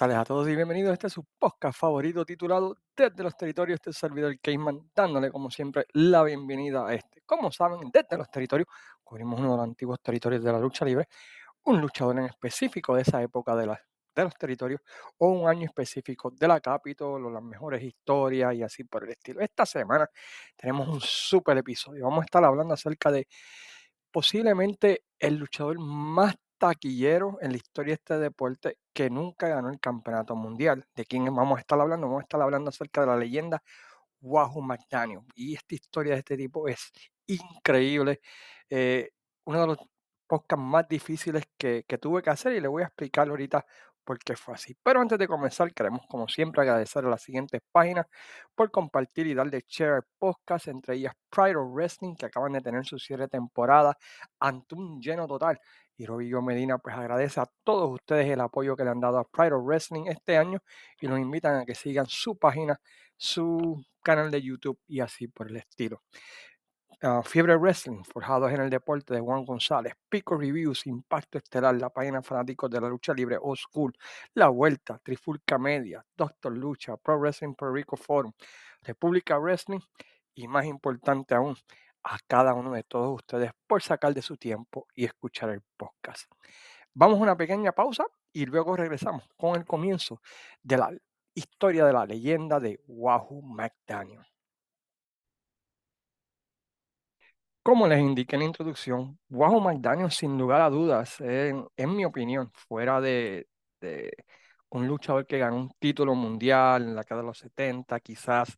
tardes a todos y bienvenidos a este su podcast favorito titulado Desde los Territorios, este servidor Caveman, dándole como siempre la bienvenida a este. Como saben, desde los territorios cubrimos uno de los antiguos territorios de la lucha libre, un luchador en específico de esa época de, de los territorios o un año específico de la Capitol o las mejores historias y así por el estilo. Esta semana tenemos un super episodio. Vamos a estar hablando acerca de posiblemente el luchador más taquillero en la historia de este deporte que nunca ganó el campeonato mundial. ¿De quién vamos a estar hablando? Vamos a estar hablando acerca de la leyenda Wahoo McDaniel. Y esta historia de este tipo es increíble. Eh, uno de los podcasts más difíciles que, que, tuve que hacer y le voy a explicar ahorita por qué fue así. Pero antes de comenzar, queremos como siempre agradecer a las siguientes páginas por compartir y darle share podcast, entre ellas Pride of Wrestling, que acaban de tener su cierre temporada ante un lleno total y Robillo Medina pues agradece a todos ustedes el apoyo que le han dado a Pride of Wrestling este año y los invitan a que sigan su página, su canal de YouTube y así por el estilo. Uh, Fiebre Wrestling, forjados en el deporte de Juan González, Pico Reviews, Impacto Estelar, la página fanáticos de la lucha libre Old School, La Vuelta, Trifulca Media, Doctor Lucha, Pro Wrestling Puerto Rico Forum, República Wrestling y más importante aún, a cada uno de todos ustedes por sacar de su tiempo y escuchar el podcast. Vamos a una pequeña pausa y luego regresamos con el comienzo de la historia de la leyenda de Wahoo McDaniel. Como les indiqué en la introducción, Wahoo McDaniel sin lugar a dudas, en, en mi opinión, fuera de, de, un luchador que ganó un título mundial en la década de los 70, quizás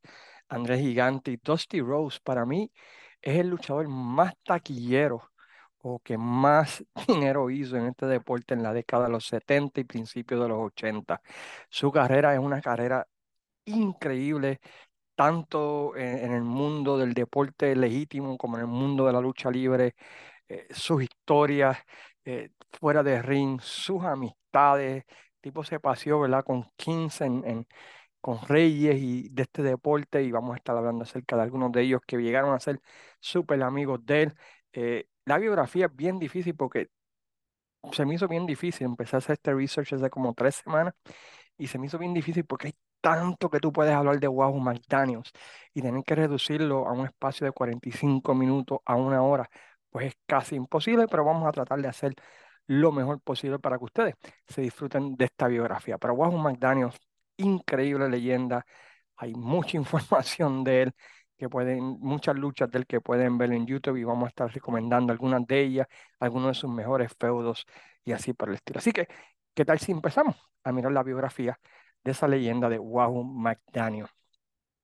Andrés Gigante y Dusty Rose, para mí es el luchador más taquillero o que más dinero hizo en este deporte en la década de los 70 y principios de los 80. Su carrera es una carrera increíble, tanto en, el mundo del deporte legítimo como en el mundo de la lucha libre. Eh, sus historias eh, fuera de ring, sus amistades, tipo se paseó, ¿verdad? Con 15 en con reyes y de este deporte y vamos a estar hablando acerca de algunos de ellos que llegaron a ser súper amigos de él. Eh, la biografía es bien difícil porque se me hizo bien difícil. Empecé a hacer este research hace como tres semanas y se me hizo bien difícil porque hay tanto que tú puedes hablar de Wahoo McDaniels y tener que reducirlo a un espacio de 45 minutos a una hora, pues es casi imposible, pero vamos a tratar de hacer lo mejor posible para que ustedes se disfruten de esta biografía. Pero Wahoo McDaniels increíble leyenda. Hay mucha información de él que pueden, muchas luchas de él que pueden ver en YouTube y vamos a estar recomendando algunas de ellas, algunos de sus mejores feudos y así por el estilo. Así que, ¿qué tal si empezamos a mirar la biografía de esa leyenda de Wahoo McDaniel?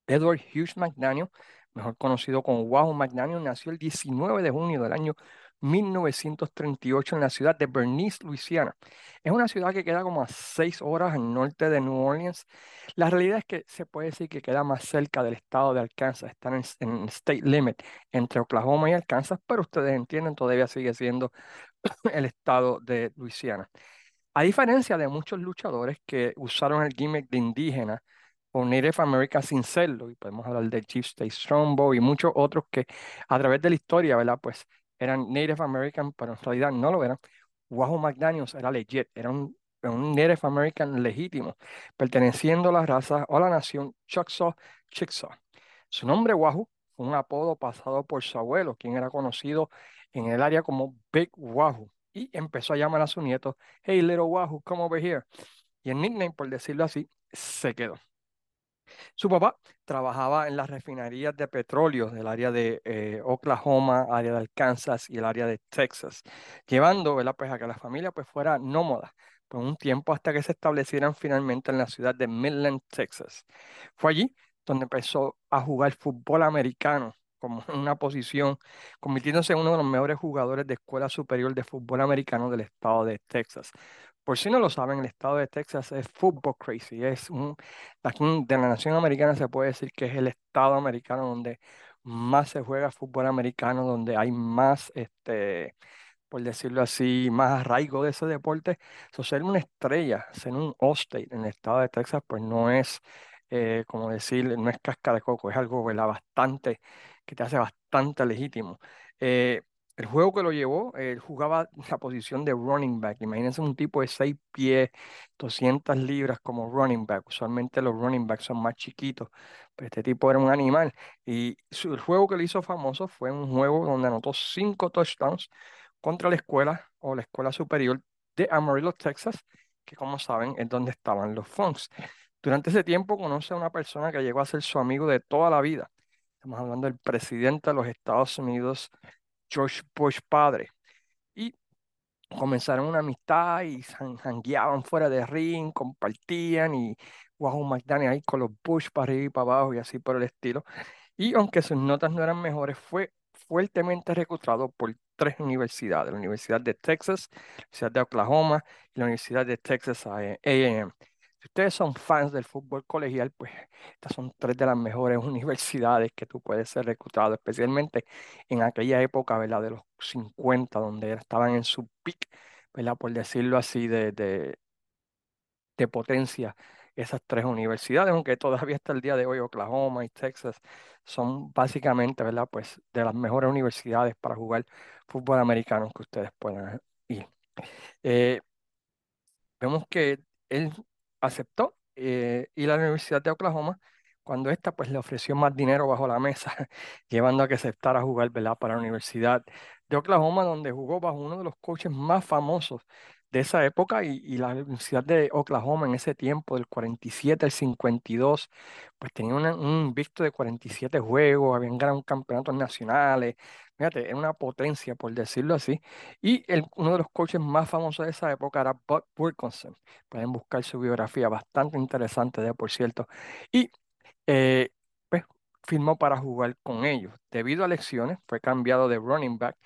Edward Hughes McDaniel, mejor conocido como Wahoo McDaniel, nació el 19 de junio del año 1938 en la ciudad de Bernice, Luisiana. Es una ciudad que queda como a seis horas al norte de New Orleans. La realidad es que se puede decir que queda más cerca del estado de Arkansas, está en, en state limit entre Oklahoma y Arkansas, pero ustedes entienden, todavía sigue siendo el estado de Luisiana. A diferencia de muchos luchadores que usaron el gimmick de indígena o Native American sin serlo, y podemos hablar de Chief State Strongbow y muchos otros que a través de la historia, ¿verdad? Pues eran Native American, pero en realidad no lo eran. Wahoo McDaniels era legit, era un, Native American legítimo, perteneciendo a la raza o a la nación Choctaw Chickasaw. Su nombre Wahoo fue un apodo pasado por su abuelo, quien era conocido en el área como Big Wahoo, y empezó a llamar a su nieto, Hey little Wahoo, come over here. Y el nickname, por decirlo así, se quedó. Su papá trabajaba en las refinerías de petróleo del área de eh, Oklahoma, área de Arkansas y el área de Texas, llevando Pues, a que la familia pues, fuera nómada por un tiempo hasta que se establecieran finalmente en la ciudad de Midland, Texas. Fue allí donde empezó a jugar fútbol americano como una posición, convirtiéndose en uno de los mejores jugadores de escuela superior de fútbol americano del estado de Texas. Por si no lo saben, el estado de Texas es fútbol crazy. Es un, de la nación americana se puede decir que es el estado americano donde más se juega fútbol americano, donde hay más, este, por decirlo así, más arraigo de ese deporte. So, ser una estrella, ser un All-State en el estado de Texas, pues no es, eh, como decir, no es casca de coco, es algo bastante, que te hace bastante legítimo. Eh, el juego que lo llevó, él jugaba la posición de running back. Imagínense un tipo de 6 pies, 200 libras como running back. Usualmente los running backs son más chiquitos, pero este tipo era un animal. Y su- el juego que le hizo famoso fue un juego donde anotó 5 touchdowns contra la escuela o la escuela superior de Amarillo, Texas, que como saben es donde estaban los Funks. Durante ese tiempo conoce a una persona que llegó a ser su amigo de toda la vida. Estamos hablando del presidente de los Estados Unidos, George Bush padre. Y comenzaron una amistad y jan- jangueaban fuera de ring, compartían y Wahoo McDaniel ahí con los Bush para arriba y para abajo y así por el estilo. Y aunque sus notas no eran mejores, fue fuertemente reclutado por tres universidades, la Universidad de Texas, la Universidad de Oklahoma y la Universidad de Texas A&M. Ustedes son fans del fútbol colegial, pues estas son tres de las mejores universidades que tú puedes ser reclutado, especialmente en aquella época, ¿verdad? De los 50, donde estaban en su peak, ¿verdad? Por decirlo así, de, de, de potencia esas tres universidades, aunque todavía hasta el día de hoy Oklahoma y Texas son básicamente, ¿verdad? Pues de las mejores universidades para jugar fútbol americano que ustedes puedan ir. Eh, vemos que él aceptó eh, ir a la Universidad de Oklahoma cuando ésta pues le ofreció más dinero bajo la mesa, llevando a que aceptara jugar, ¿verdad? Para la Universidad de Oklahoma, donde jugó bajo uno de los coaches más famosos de esa época y, y la Universidad de Oklahoma en ese tiempo, del 47 al 52, pues tenía un invicto de 47 juegos, habían ganado campeonatos nacionales, fíjate, era una potencia, por decirlo así, y uno de los coaches más famosos de esa época era Bud Wilkinson. Pueden buscar su biografía, bastante interesante, de por cierto. Y eh, pues firmó para jugar con ellos. Debido a lesiones, fue cambiado de running back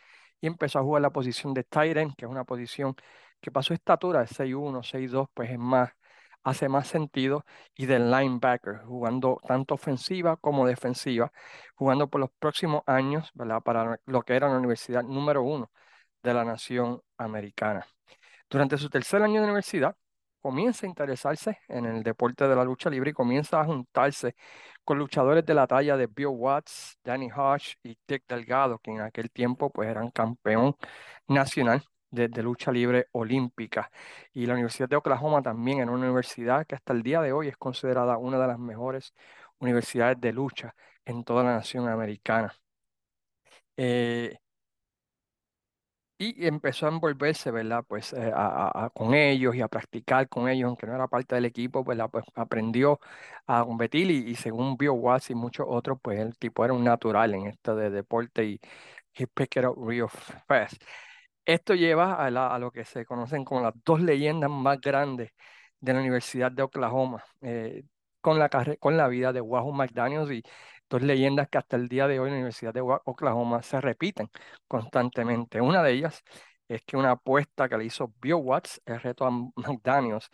y empezó a jugar la posición de tight end, que es una posición que para su estatura de 6'1, 6'2, pues es más, hace más sentido, y de linebacker, jugando tanto ofensiva como defensiva, jugando por los próximos años, ¿verdad? Para lo que era la universidad número uno de la nación americana. Durante su tercer año de universidad, comienza a interesarse en el deporte de la lucha libre y comienza a juntarse con luchadores de la talla de Bill Watts, Danny Hodge y Dick Delgado, que en aquel tiempo pues eran campeón nacional de, lucha libre olímpica. Y la Universidad de Oklahoma también era una universidad que hasta el día de hoy es considerada una de las mejores universidades de lucha en toda la nación americana. Eh, y empezó a envolverse, ¿verdad? Pues eh, a- con ellos y a practicar con ellos, aunque no era parte del equipo, ¿verdad? Pues aprendió a competir y, y según Bill Watts y muchos otros, pues el tipo era un natural en esto de deporte y he picked it up real fast. Esto lleva a, la- lo que se conocen como las dos leyendas más grandes de la Universidad de Oklahoma, eh, con la, vida de Wahoo McDaniels y dos leyendas que hasta el día de hoy en la Universidad de Oklahoma se repiten constantemente. Una de ellas es que una apuesta que le hizo Bill Watts, el reto a McDaniels,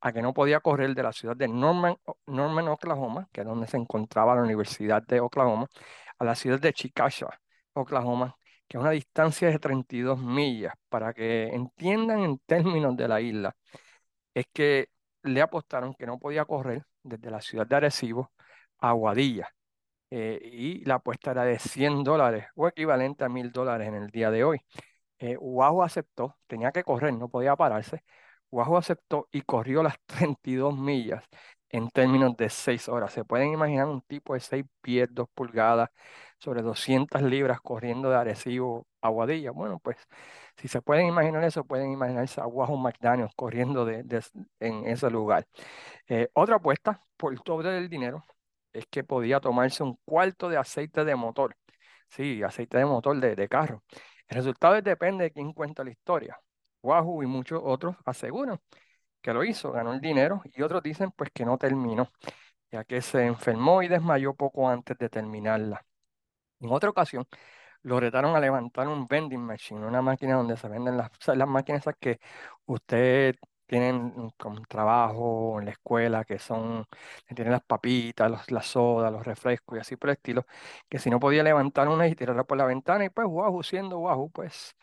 a que no podía correr de la ciudad de Norman, Norman, Oklahoma, que es donde se encontraba la Universidad de Oklahoma, a la ciudad de Chickasha, Oklahoma, que es una distancia de 32 millas. Para que entiendan en términos de la isla, es que le apostaron que no podía correr desde la ciudad de Arecibo a Aguadilla eh, y la apuesta era de 100 dólares o equivalente a 1000 dólares en el día de hoy. Eh, aceptó, tenía que correr, no podía pararse. Wahoo aceptó y corrió las 32 millas en términos de 6 horas. Se pueden imaginar un tipo de 6 pies, 2 pulgadas, sobre 200 libras corriendo de Arecibo a Aguadilla. Bueno, pues si se pueden imaginar eso, pueden imaginarse a Wahoo McDaniel corriendo de- en ese lugar. Eh, otra apuesta por el doble del dinero es que podía tomarse un cuarto de aceite de motor. Sí, aceite de motor de, de carro. El resultado depende de quién cuenta la historia. Wahoo y muchos otros aseguran que lo hizo, ganó el dinero, y otros dicen pues que no terminó, ya que se enfermó y desmayó poco antes de terminarla. En otra ocasión, lo retaron a levantar un vending machine, una máquina donde se venden las, las máquinas esas que usted tienen como trabajo en la escuela, que son, que tienen las papitas, los, las sodas, los refrescos y así por el estilo, que si no podía levantar una y tirarla por la ventana, y pues Wahoo, siendo Wahoo, pues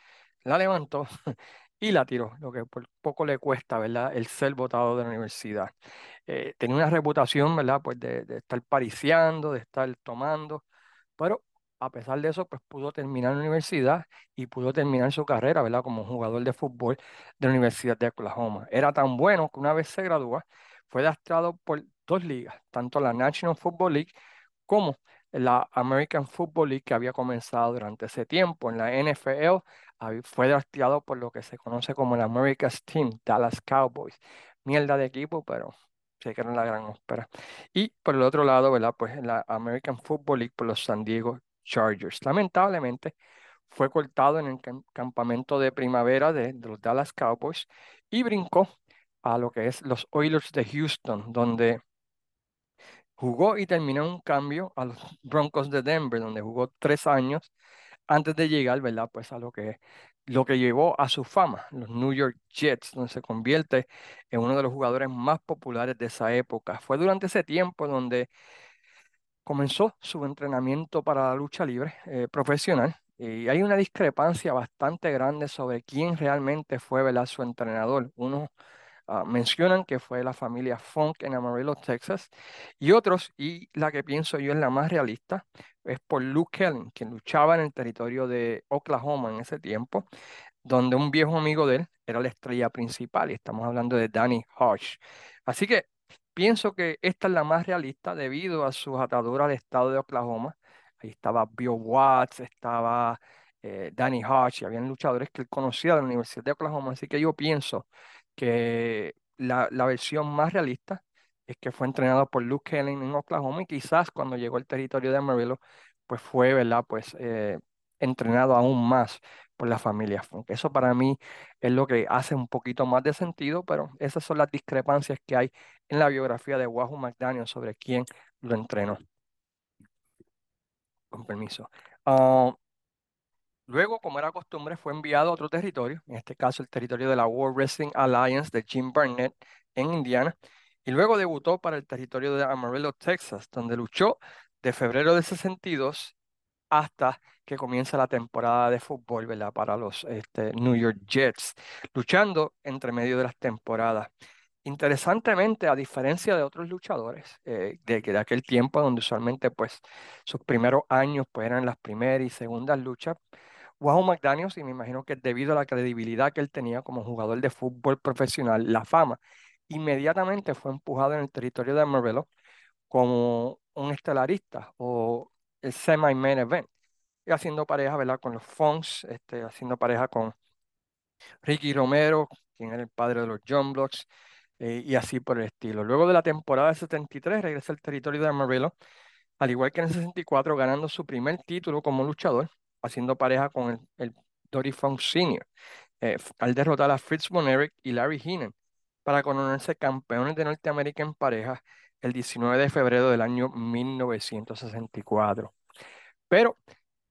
la levantó y la tiró, lo que por poco le cuesta, ¿verdad? El ser votado de la universidad. Eh, tenía una reputación, ¿verdad? Pues de, de estar pariciando, de estar tomando, pero a pesar de eso, pues pudo terminar la universidad y pudo terminar su carrera, ¿verdad? Como jugador de fútbol de la Universidad de Oklahoma. Era tan bueno que una vez se gradúa, fue draftado por dos ligas, tanto la National Football League como la American Football League que había comenzado durante ese tiempo. En la NFL fue drafteado por lo que se conoce como el America's Team, Dallas Cowboys. Mierda de equipo, pero sé que era la gran ópera. Y por el otro lado, ¿verdad? Pues en la American Football League por los San Diego Chargers. Lamentablemente fue cortado en el campamento de primavera de, los Dallas Cowboys y brincó a lo que es los Oilers de Houston, donde jugó y terminó un cambio a los Broncos de Denver, donde jugó tres años antes de llegar, ¿verdad? Pues a lo que, lo que llevó a su fama, los New York Jets, donde se convierte en uno de los jugadores más populares de esa época. Fue durante ese tiempo donde comenzó su entrenamiento para la lucha libre eh, profesional y hay una discrepancia bastante grande sobre quién realmente fue ¿verdad? su entrenador. Unos ah, mencionan que fue la familia Funk en Amarillo, Texas, y otros, y la que pienso yo es la más realista, es por Luke Kelly, quien luchaba en el territorio de Oklahoma en ese tiempo, donde un viejo amigo de él era la estrella principal, y estamos hablando de Danny Hodge. Así que pienso que esta es la más realista debido a sus ataduras al estado de Oklahoma. Ahí estaba Bill Watts, estaba eh, Danny Hodge, habían luchadores que él conocía de la Universidad de Oklahoma, así que yo pienso que la, la versión más realista es que fue entrenado por Luke Kelly en Oklahoma y quizás cuando llegó al territorio de Amarillo, pues fue, ¿verdad? Pues eh, entrenado aún más por la familia Funk. Eso para mí es lo que hace un poquito más de sentido, pero esas son las discrepancias que hay en la biografía de Wahoo McDaniel sobre quién lo entrenó. Con permiso. Ah, luego, como era costumbre, fue enviado a otro territorio, en este caso el territorio de la World Wrestling Alliance de Jim Barnett en Indiana, y luego debutó para el territorio de Amarillo, Texas, donde luchó de febrero de 62 hasta que comienza la temporada de fútbol, ¿verdad? Para los este, New York Jets, luchando entre medio de las temporadas. Interesantemente, a diferencia de otros luchadores eh, de, aquel tiempo, donde usualmente pues sus primeros años pues, eran las primeras y segundas luchas, Wahoo McDaniels, y me imagino que debido a la credibilidad que él tenía como jugador de fútbol profesional, la fama, inmediatamente fue empujado en el territorio de Amarillo como un estelarista o el semi-main event, haciendo pareja, ¿verdad? Con los Fonks, este, haciendo pareja con Ricky Romero, quien era el padre de los John Blocks, eh, y así por el estilo. Luego de la temporada de 73 regresa al territorio de Amarillo, al igual que en el 64, ganando su primer título como luchador, haciendo pareja con el, Dory Funk Sr., eh, al derrotar a Fritz von Erich y Larry Heenan para coronarse campeones de Norteamérica en pareja el 19 de febrero del año 1964. Pero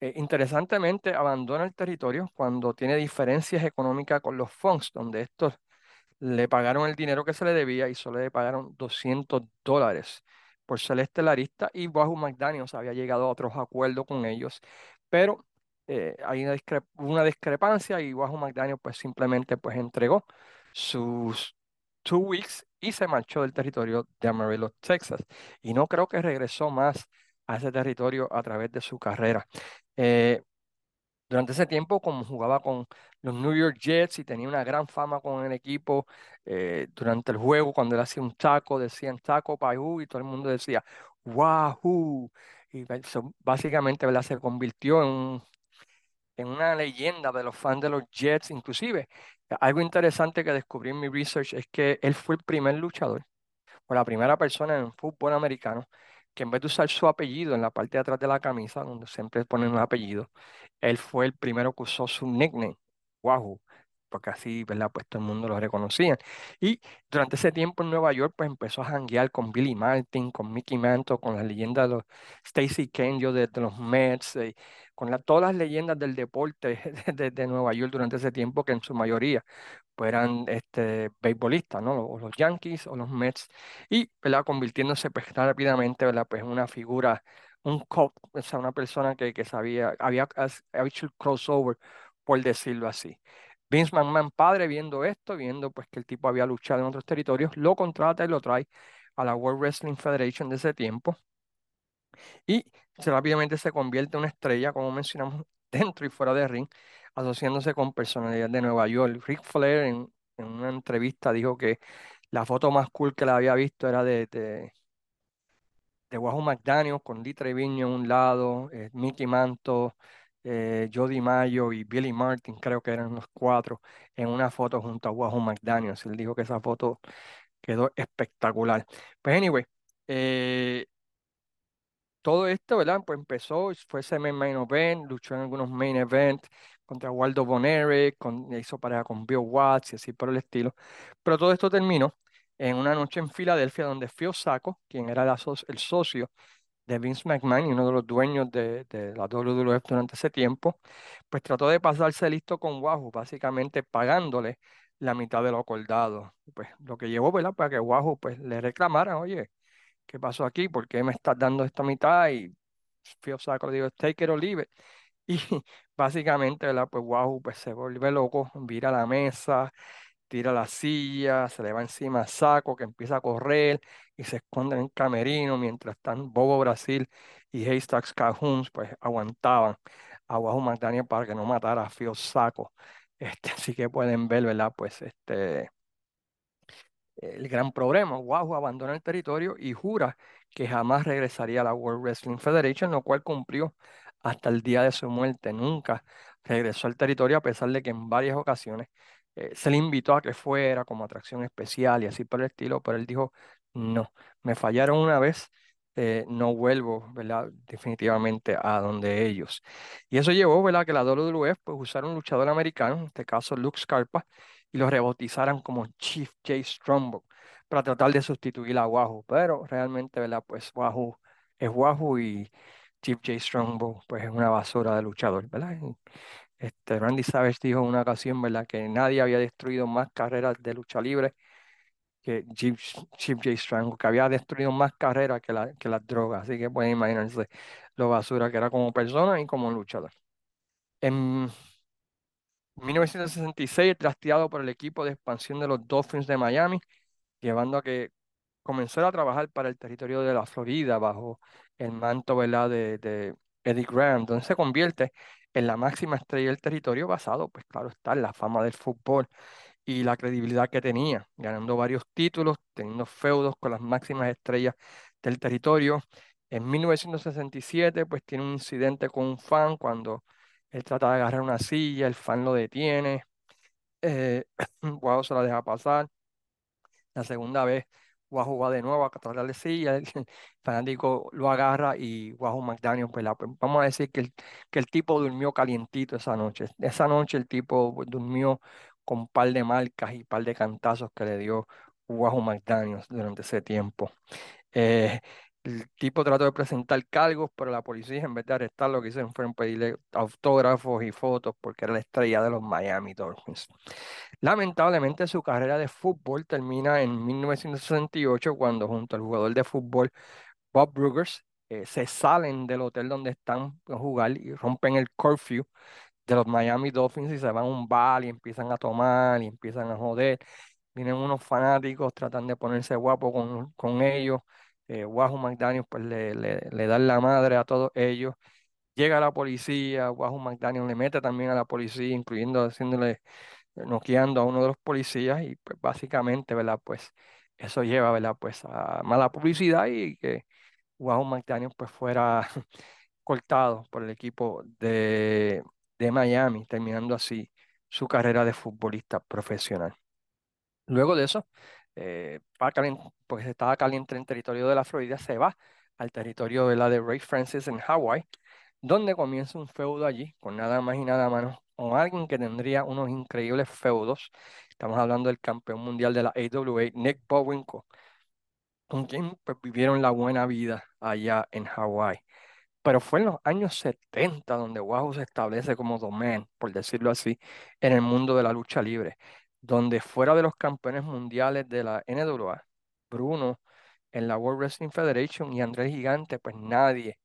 eh, interesantemente abandona el territorio cuando tiene diferencias económicas con los Funks, donde estos le pagaron el dinero que se le debía y solo le pagaron 200 dólares por ser estelarista y Wahoo McDaniels había llegado a otros acuerdos con ellos, pero eh, hay una, una, discrepancia y Wahoo McDaniels pues simplemente pues entregó sus two weeks y se marchó del territorio de Amarillo, Texas. Y no creo que regresó más a ese territorio a través de su carrera. Eh, durante ese tiempo, como jugaba con los New York Jets y tenía una gran fama con el equipo, eh, durante el juego, cuando él hacía un taco, decían taco payú y todo el mundo decía wahoo. Y básicamente se convirtió en, una leyenda de los fans de los Jets, inclusive algo interesante que descubrí en mi research es que él fue el primer luchador o la primera persona en fútbol americano que en vez de usar su apellido en la parte de atrás de la camisa, donde siempre ponen un apellido, él fue el primero que usó su nickname, Wahoo, porque así, ¿verdad? Pues todo el mundo lo reconocía. Y durante ese tiempo en Nueva York, pues empezó a janguear con Billy Martin, con Mickey Mantle, con las leyendas de los Stacy Kenjo de, los Mets, eh, con todas las leyendas del deporte de, de, Nueva York durante ese tiempo, que en su mayoría pues eran este, beisbolistas, ¿no? O los Yankees o los Mets, y ¿verdad? convirtiéndose pues, rápidamente ¿verdad? Pues, en una figura, un cop, o sea, una persona que, que sabía, había, había hecho el crossover, por decirlo así. Vince McMahon padre viendo esto, viendo pues que el tipo había luchado en otros territorios, lo contrata y lo trae a la World Wrestling Federation de ese tiempo. y rápidamente se convierte en una estrella, como mencionamos, dentro y fuera de ring, asociándose con personalidades de Nueva York. Ric Flair en, una entrevista dijo que la foto más cool que la había visto era de, de, de Wahoo McDaniel con Lee Trevino en un lado, eh, Mickey Mantle, eh, Joe DiMaggio y Billy Martin, creo que eran los cuatro, en una foto junto a Wahoo McDaniel. Él dijo que esa foto quedó espectacular. Pues anyway, eh, todo esto, ¿verdad? Pues empezó, fue ese main event, luchó en algunos main events contra Waldo Bonere, con, hizo pareja con Bill Watts y así por el estilo. Pero todo esto terminó en una noche en Filadelfia donde Phil Sacco, quien era el socio de Vince McMahon uno de los dueños de, de la WWF durante ese tiempo, pues trató de pasarse listo con Wahoo, básicamente pagándole la mitad de lo acordado. Pues lo que llevó, ¿verdad? Para que Wahoo pues le reclamara, oye, ¿qué pasó aquí? ¿Por qué me estás dando esta mitad? Y Phil Sacco le dijo, take it or leave it. Y básicamente, ¿verdad? Pues Wahoo pues, se vuelve loco, vira la mesa, tira la silla, se le va encima a Saco, que empieza a correr y se esconde en el camerino, mientras están Bobo Brasil y Haystacks Cajuns, pues aguantaban a Wahoo McDaniel para que no matara a Phil Saco. Este, así que pueden ver, ¿verdad? Pues este el gran problema. Wahoo abandona el territorio y jura que jamás regresaría a la World Wrestling Federation, lo cual cumplió hasta el día de su muerte. Nunca regresó al territorio a pesar de que en varias ocasiones eh, se le invitó a que fuera como atracción especial y así por el estilo, pero él dijo, no, me fallaron una vez. eh, no vuelvo. Definitivamente a donde ellos. Y eso llevó, ¿verdad? Que la WWF pues usara un luchador americano, en este caso Luke Scarpa, y lo rebautizaran como Chief J. Strongbow para tratar de sustituir a Wahoo. Pero realmente, ¿verdad? Pues Wahoo es Wahoo y Chief J. Strongbow pues es una basura de luchador, ¿verdad? Este, Randy Savage dijo en una ocasión, ¿verdad? Que nadie había destruido más carreras de lucha libre que Chief J. Strongbow, que había destruido más carreras que, la, que las drogas. Así que pueden imaginarse lo basura que era como persona y como luchador. En 1966, trasteado por el equipo de expansión de los Dolphins de Miami, llevando a que comenzara a trabajar para el territorio de la Florida bajo el manto, ¿verdad? de, de Eddie Graham, donde se convierte en la máxima estrella del territorio basado, pues claro está, en la fama del fútbol y la credibilidad que tenía, ganando varios títulos, teniendo feudos con las máximas estrellas del territorio. En 1967, pues tiene un incidente con un fan cuando él trata de agarrar una silla, el fan lo detiene, eh, se la deja pasar. La segunda vez, Wahoo va de nuevo a tratar de silla, el fanático lo agarra y Wahoo McDaniel, pues, pues, vamos a decir que el, que el tipo durmió calientito esa noche. Esa noche el tipo pues, durmió con un par de marcas y un par de cantazos que le dio Wahoo McDaniel durante ese tiempo. Eh, el tipo trató de presentar cargos, pero la policía, en vez de arrestarlo, lo que hicieron fue pedirle autógrafos y fotos porque era la estrella de los Miami Dolphins. Lamentablemente, su carrera de fútbol termina en 1968 cuando junto al jugador de fútbol Bob Brugers eh, se salen del hotel donde están a jugar y rompen el curfew de los Miami Dolphins y se van a un bar y empiezan a tomar y empiezan a joder. Vienen unos fanáticos, tratan de ponerse guapo con, con ellos. Eh, Wahoo McDaniel pues le, le, dan la madre a todos ellos. Llega la policía, Wahoo McDaniel le mete también a la policía, incluyendo haciéndole noqueando a uno de los policías y pues básicamente, ¿verdad? Pues eso lleva, ¿verdad? Pues a mala publicidad y que Wahoo McDaniel pues fuera cortado por el equipo de, de Miami, terminando así su carrera de futbolista profesional. Luego de eso, eh, porque estaba caliente en territorio de la Florida, se va al territorio de la de Ray Francis en Hawái, donde comienza un feudo allí, con nada más y nada menos, con alguien que tendría unos increíbles feudos. Estamos hablando del campeón mundial de la AWA, Nick Bowinko, con quien pues, vivieron la buena vida allá en Hawái. Pero fue en los años 70 donde Wahoo se establece como domain, por decirlo así, en el mundo de la lucha libre, donde fuera de los campeones mundiales de la NWA, Bruno en la World Wrestling Federation y Andrés Gigante, pues nadie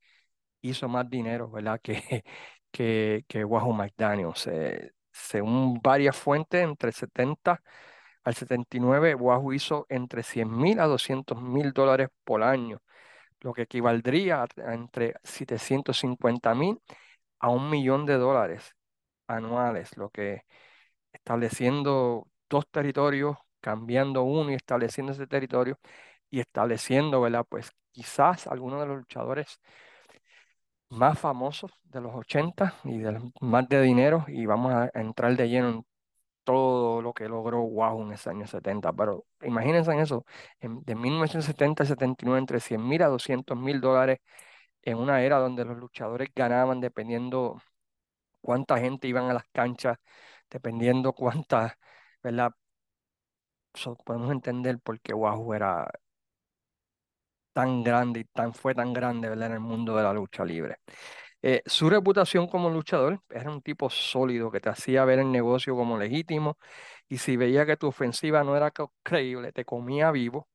hizo más dinero, ¿verdad? Que, que, que Wahoo McDaniel. Se- según varias fuentes, entre 70 al 79, Wahoo hizo entre 100 mil a 200 mil dólares por año lo que equivaldría a entre 750 mil a un millón de dólares anuales, lo que estableciendo dos territorios, cambiando uno y estableciendo ese territorio y estableciendo, ¿verdad? Pues quizás algunos de los luchadores más famosos de los 80 y de los más de dinero y vamos a entrar de lleno en todo lo que logró Wahoo en ese año 70. Pero imagínense en eso, en- de 1970 al 79 entre 100 mil a 200 mil dólares en una era donde los luchadores ganaban dependiendo cuánta gente iban a las canchas, dependiendo cuántas, ¿verdad? Podemos entender por qué Wahoo era tan grande y tan, fue tan grande. En el mundo de la lucha libre. Eh, su reputación como luchador era un tipo sólido que te hacía ver el negocio como legítimo y si veía que tu ofensiva no era creíble, te comía vivo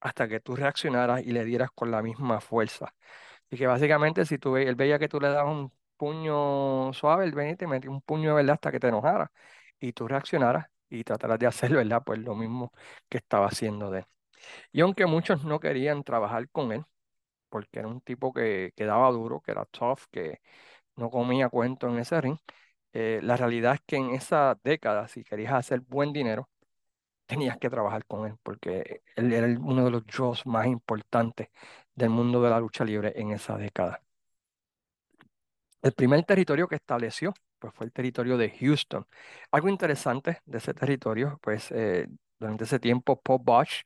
hasta que tú reaccionaras y le dieras con la misma fuerza. Y que básicamente si tú él veía que tú le dabas un puño suave, él venía te metía un puño de verdad hasta que te enojara y tú reaccionaras y trataras de hacer, ¿verdad? Pues lo mismo que estaba haciendo de él. Y aunque muchos no querían trabajar con él, porque era un tipo que, que daba duro, que era tough, que no comía cuento en ese ring, eh, la realidad es que en esa década, si querías hacer buen dinero, tenías que trabajar con él, porque él era uno de los draws más importantes del mundo de la lucha libre en esa década. El primer territorio que estableció pues, fue el territorio de Houston. Algo interesante de ese territorio, pues eh, durante ese tiempo Paul Bosch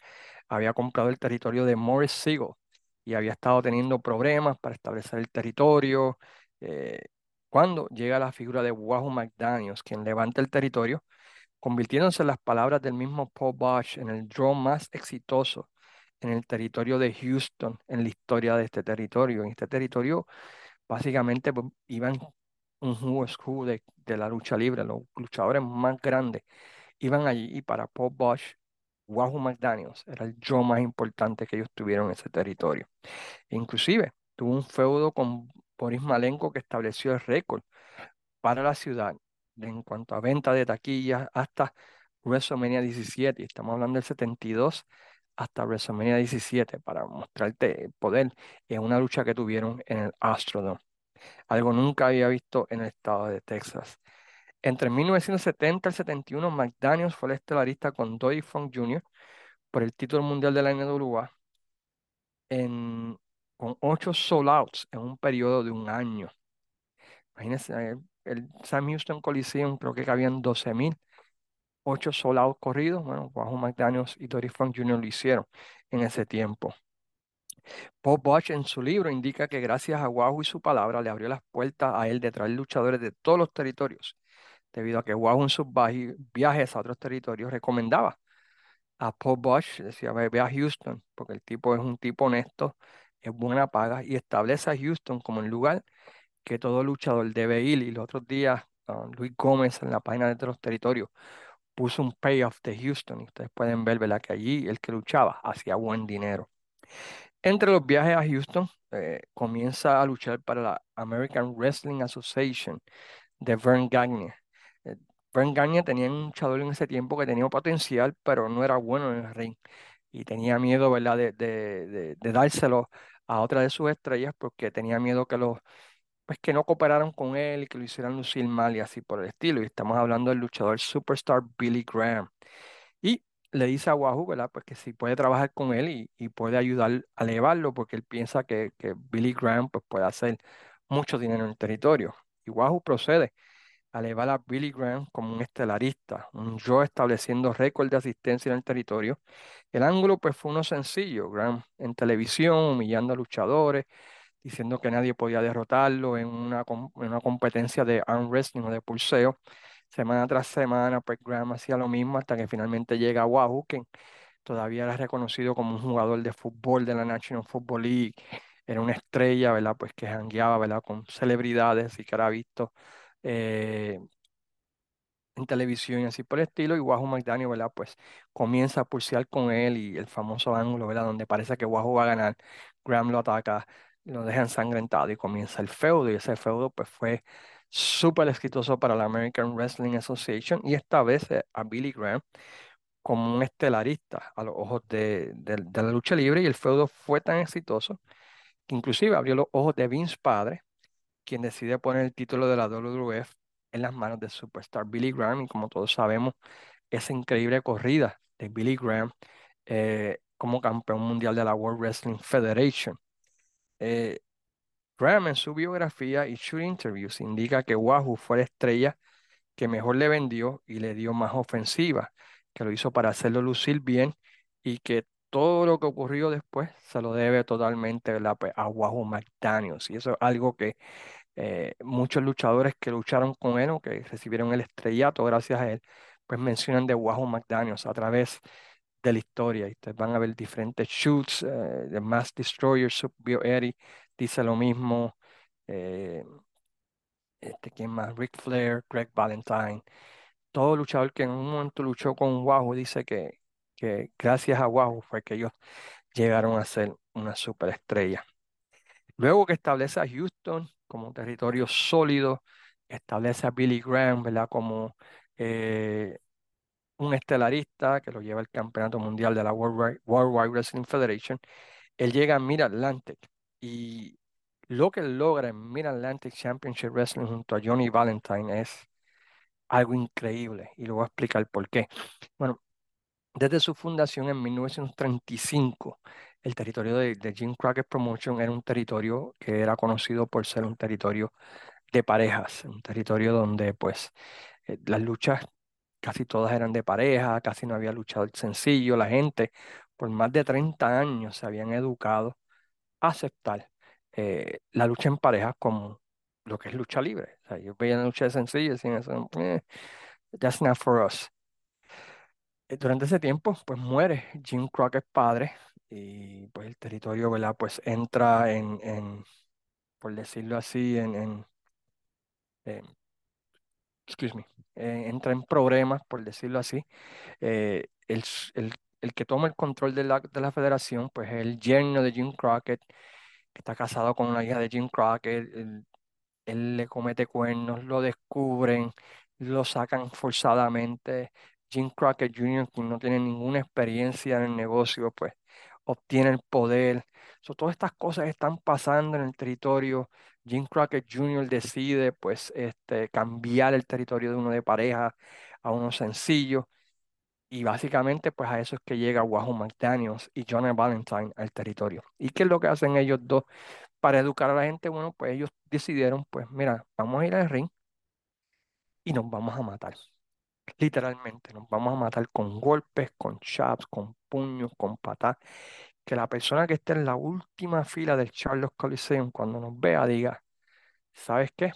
había comprado el territorio de Morris Siegel y había estado teniendo problemas para establecer el territorio. eh, cuando llega la figura de Wahoo McDaniels, quien levanta el territorio, convirtiéndose las palabras del mismo Paul Bosch en el draw más exitoso en el territorio de Houston, en la historia de este territorio. En este territorio Básicamente pues, iban un who's who de, de la lucha libre, los luchadores más grandes iban allí y para Paul Bosch, Wahoo McDaniels era el draw más importante que ellos tuvieron en ese territorio. Inclusive tuvo un feudo con Boris Malenko que estableció el récord para la ciudad en cuanto a venta de taquillas hasta WrestleMania 17. Estamos hablando del 72 hasta WrestleMania 17 para mostrarte el poder en una lucha que tuvieron en el Astrodome algo nunca había visto en el estado de Texas. Entre 1970 y el 71, McDaniels fue el estelarista con Dory Funk Jr. por el título mundial de la NWA en, con ocho sold outs en un periodo de un año. Imagínense, eh, el Sam Houston Coliseum creo que cabían 12.000, ocho sold outs corridos. Bueno, Wahoo McDaniels y Dory Funk Jr. lo hicieron en ese tiempo. Paul Bosch en su libro indica que gracias a Wahoo y su palabra le abrió las puertas a él de traer luchadores de todos los territorios, debido a que Wahoo en sus viajes a otros territorios recomendaba a Paul Bosch, decía, ve, ve a Houston, porque el tipo es un tipo honesto, es buena paga y establece a Houston como el lugar que todo luchador debe ir. Y los otros días, ah, Luis Gómez en la página de los territorios puso un payoff de Houston ustedes pueden ver, ¿verdad? Que allí el que luchaba hacía buen dinero. Entre los viajes a Houston, eh, comienza a luchar para la American Wrestling Association de Vern Gagne. Eh, Vern Gagne tenía un luchador en ese tiempo que tenía potencial, pero no era bueno en el ring. Y tenía miedo, ¿verdad?, de, de, de- de dárselo a otra de sus estrellas porque tenía miedo que los, pues que no cooperaran con él y que lo hicieran lucir mal y así por el estilo. Y estamos hablando del luchador superstar Billy Graham. Y le dice a Wahoo, ¿verdad? Pues que si puede trabajar con él y, y puede ayudar a elevarlo porque él piensa que, que Billy Graham pues, puede hacer mucho dinero en el territorio. Y Wahoo procede a elevar a Billy Graham como un estelarista, un yo estableciendo récord de asistencia en el territorio. El ángulo pues fue uno sencillo, Graham en televisión, humillando a luchadores, diciendo que nadie podía derrotarlo en una, una competencia de arm wrestling o de pulseo. Semana tras semana, pues Graham hacía lo mismo hasta que finalmente llega a Wahoo, que todavía era reconocido como un jugador de fútbol de la National Football League. Era una estrella, ¿verdad? Pues que jangueaba, ¿verdad? Con celebridades y que era visto eh, en televisión y así por el estilo. Y Wahoo McDaniel, ¿verdad? Pues comienza a pulsear con él y el famoso ángulo, ¿verdad? Donde parece que Wahoo va a ganar. Graham lo ataca, lo deja ensangrentado y comienza el feudo. Y ese feudo, pues fue súper exitoso para la American Wrestling Association y establece a Billy Graham como un estelarista a los ojos de, de- de la lucha libre. Y el feudo fue tan exitoso que inclusive abrió los ojos de Vince padre, quien decide poner el título de la WWF en las manos de Superstar Billy Graham y como todos sabemos, esa increíble corrida de Billy Graham eh, como campeón mundial de la World Wrestling Federation. Eh, Graham en su biografía y shoot interviews indica que Wahoo fue la estrella que mejor le vendió y le dio más ofensiva, que lo hizo para hacerlo lucir bien y que todo lo que ocurrió después se lo debe totalmente pues, a Wahoo McDaniels. Y eso es algo que eh, muchos luchadores que lucharon con él o que recibieron el estrellato gracias a él, pues mencionan de Wahoo McDaniels a través de la historia. Y ustedes van a ver diferentes shoots, eh, de Mass Destroyer, Bio Eddie dice lo mismo. Eh, este, ¿quién más? Ric Flair, Greg Valentine. Todo luchador que en un momento luchó con Wahoo dice que, que gracias a Wahoo fue que ellos llegaron a ser una superestrella. Luego que establece a Houston como territorio sólido, establece a Billy Graham, ¿verdad? Como eh, un estelarista que lo lleva al campeonato mundial de la World Wide, Wrestling Federation. Él llega a Mid Atlantic y lo que logra en Mid Atlantic Championship Wrestling junto a Johnny Valentine es algo increíble y lo voy a explicar por qué. Bueno, desde su fundación en 1935, el territorio de, Jim Crockett Promotion era un territorio que era conocido por ser un territorio de parejas, un territorio donde pues eh, las luchas casi todas eran de pareja, casi no había luchador sencillo, la gente por más de 30 años se habían educado a aceptar eh, la lucha en pareja como lo que es lucha libre. O sea, ellos veían la lucha sencilla y decían, eh, that's not for us. Eh, durante ese tiempo, pues muere Jim Crockett padre y pues el territorio, ¿verdad? Pues entra en, en por decirlo así, en, en excuse me, entra en problemas, por decirlo así. el, el, el, que toma el control de la, de la federación, pues es el yerno de Jim Crockett, que está casado con una hija de Jim Crockett, él, le comete cuernos, lo descubren, lo sacan forzadamente. Jim Crockett Jr., quien no tiene ninguna experiencia en el negocio, pues obtiene el poder. todas estas cosas están pasando en el territorio. Jim Crockett Jr. decide pues este, cambiar el territorio de uno de pareja a uno sencillo. Y básicamente, pues a eso es que llega Wahoo McDaniels y John Valentine al territorio. ¿Y qué es lo que hacen ellos dos para educar a la gente? Bueno, pues ellos decidieron, pues mira, vamos a ir al ring y nos vamos a matar. Literalmente, nos vamos a matar con golpes, con chaps, con puños, con patas. Que la persona que esté en la última fila del Charles Coliseum, cuando nos vea, diga, ¿sabes qué?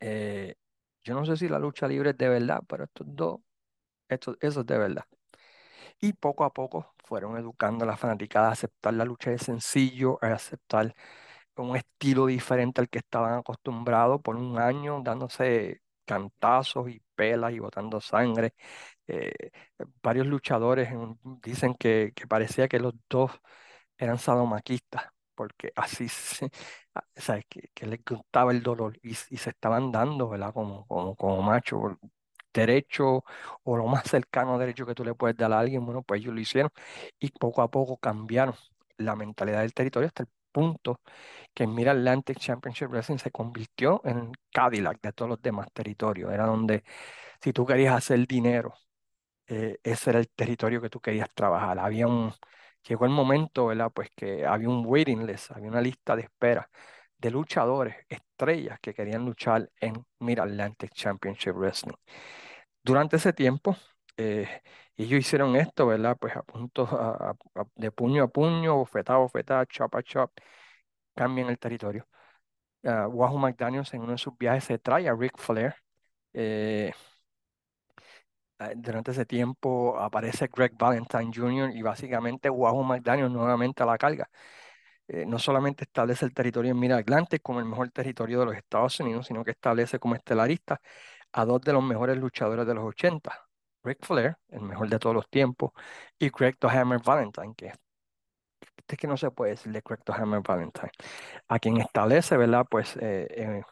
Eh, yo no sé si la lucha libre es de verdad, pero estos dos eso es de verdad. Y poco a poco fueron educando a la fanaticada a aceptar la lucha de sencillo, a aceptar un estilo diferente al que estaban acostumbrados por un año, dándose cantazos y pelas y botando sangre. Eh, varios luchadores dicen que, que parecía que los dos eran sadomaquistas, porque así se, Que, que les gustaba el dolor y, y se estaban dando, ¿verdad? Como, como, como macho derecho o lo más cercano a derecho que tú le puedes dar a alguien, bueno, pues ellos lo hicieron y poco a poco cambiaron la mentalidad del territorio hasta el punto que Mira Atlantic Championship Wrestling se convirtió en Cadillac de todos los demás territorios. Era donde si tú querías hacer dinero, eh, ese era el territorio que tú querías trabajar. Había un, llegó el momento, ¿verdad? Pues que había un waiting list, había una lista de espera de luchadores, estrellas que querían luchar en Mid Atlantic Championship Wrestling. Durante ese tiempo, eh, ellos hicieron esto, ¿verdad? Pues a punto de puño a puño, bofetada a bofetada, chop a chop, cambian el territorio. Uh, Wahoo McDaniels en uno de sus viajes se trae a Ric Flair. Eh, ah, durante ese tiempo aparece Greg Valentine Jr. y básicamente Wahoo McDaniels nuevamente a la carga. Eh, no solamente establece el territorio en Mid-Atlantic como el mejor territorio de los Estados Unidos, sino que establece como estelarista a dos de los mejores luchadores de los 80, Ric Flair, el mejor de todos los tiempos, y Greg the Hammer Valentine, que es que no se puede decir de Greg the Hammer Valentine, a quien establece, ¿verdad? Pues eh, eh,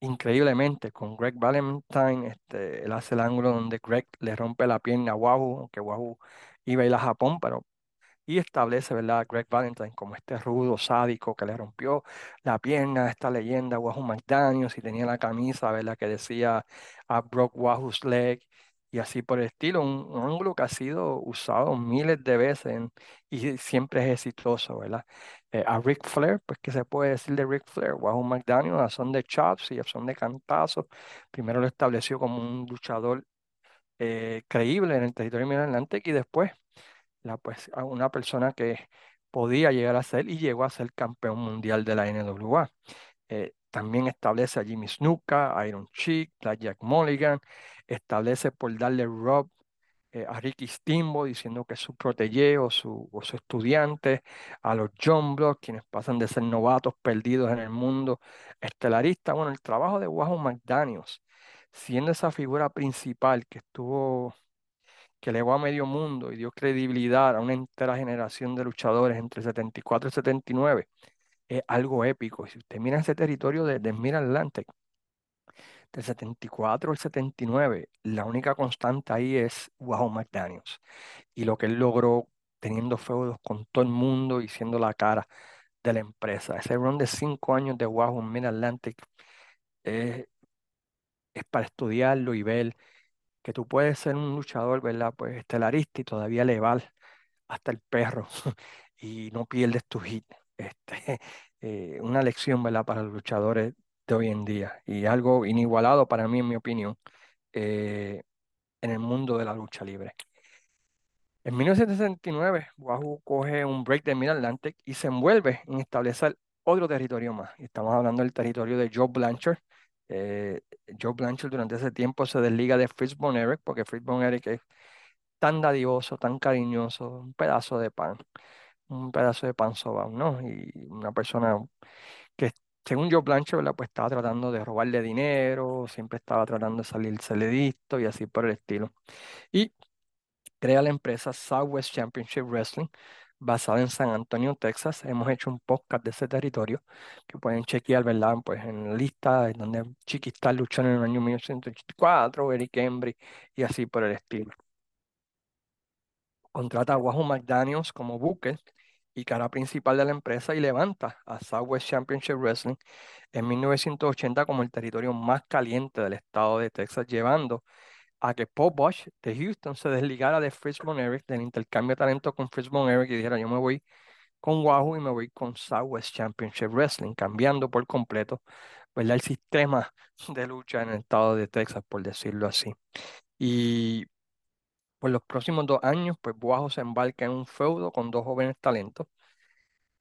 increíblemente con Greg Valentine, este, él hace el ángulo donde Greg le rompe la pierna a Wahoo, aunque Wahoo iba a ir a Japón, pero y establece, ¿verdad? a Greg Valentine como este rudo sádico que le rompió la pierna esta leyenda Wahoo McDaniels y tenía la camisa, ¿verdad? Que decía a Brock Wahoo's leg y así por el estilo, un, un ángulo que ha sido usado miles de veces y siempre es exitoso, ¿verdad? Eh, a Ric Flair, pues, ¿qué se puede decir de Ric Flair? Wahoo McDaniel, a son de chops y a son de cantazos. Primero lo estableció como un luchador eh, creíble en el territorio Mid-Atlantic y después la, pues, a una persona que podía llegar a ser y llegó a ser campeón mundial de la NWA. Eh, también establece a Jimmy Snuka, a Iron Sheik, a Jack Mulligan, establece por darle Rob eh, a Ricky Steamboat diciendo que es su protege o su, o su estudiante, a los John Block, quienes pasan de ser novatos perdidos en el mundo estelarista. Bueno, el trabajo de Wahoo McDaniels, siendo esa figura principal que estuvo, que elevó a medio mundo y dio credibilidad a una entera generación de luchadores entre 74 y 79, es algo épico. Si usted mira ese territorio de, de Mid-Atlantic, del 74 al 79, la única constante ahí es Wahoo McDaniels y lo que él logró teniendo feudos con todo el mundo y siendo la cara de la empresa. Ese run de cinco años de Wahoo en Mid-Atlantic es, es para estudiarlo y ver que tú puedes ser un luchador, ¿verdad? Pues estelarista y todavía le va hasta el perro y no pierdes tu hit. Este, eh, una lección, ¿verdad? Para los luchadores de hoy en día y algo inigualado para mí, en mi opinión, eh, en el mundo de la lucha libre. En 1969, Wahoo coge un break de Mid-Atlantic y se envuelve en establecer otro territorio más. Estamos hablando del territorio de Joe Blanchard. Eh, Joe Blanchard durante ese tiempo se desliga de Fritz Von Erich porque Fritz Von Erich es tan dadivoso, tan cariñoso, un pedazo de pan, un pedazo de pan sobao, ¿no? Y una persona que, según Joe Blanchard, ¿verdad? Pues estaba tratando de robarle dinero, siempre estaba tratando de salirse listo y así por el estilo. Y crea la empresa Southwest Championship Wrestling, basada en San Antonio, Texas. Hemos hecho un podcast de ese territorio que pueden chequear, ¿verdad? Pues en la lista en donde Chiquistar luchó en el año 1984, Eric Embry y así por el estilo. Contrata a Wahoo McDaniels como booker y cara principal de la empresa y levanta a Southwest Championship Wrestling en 1980 como el territorio más caliente del estado de Texas, llevando a que Paul Bosch de Houston se desligara de Fritz Von Erich, del intercambio de talento con Fritz Von Erich y dijera yo me voy con Wahoo y me voy con Southwest Championship Wrestling, cambiando por completo el sistema de lucha en el estado de Texas, por decirlo así. Y por los próximos dos años, pues Wahoo se embarca en un feudo con dos jóvenes talentos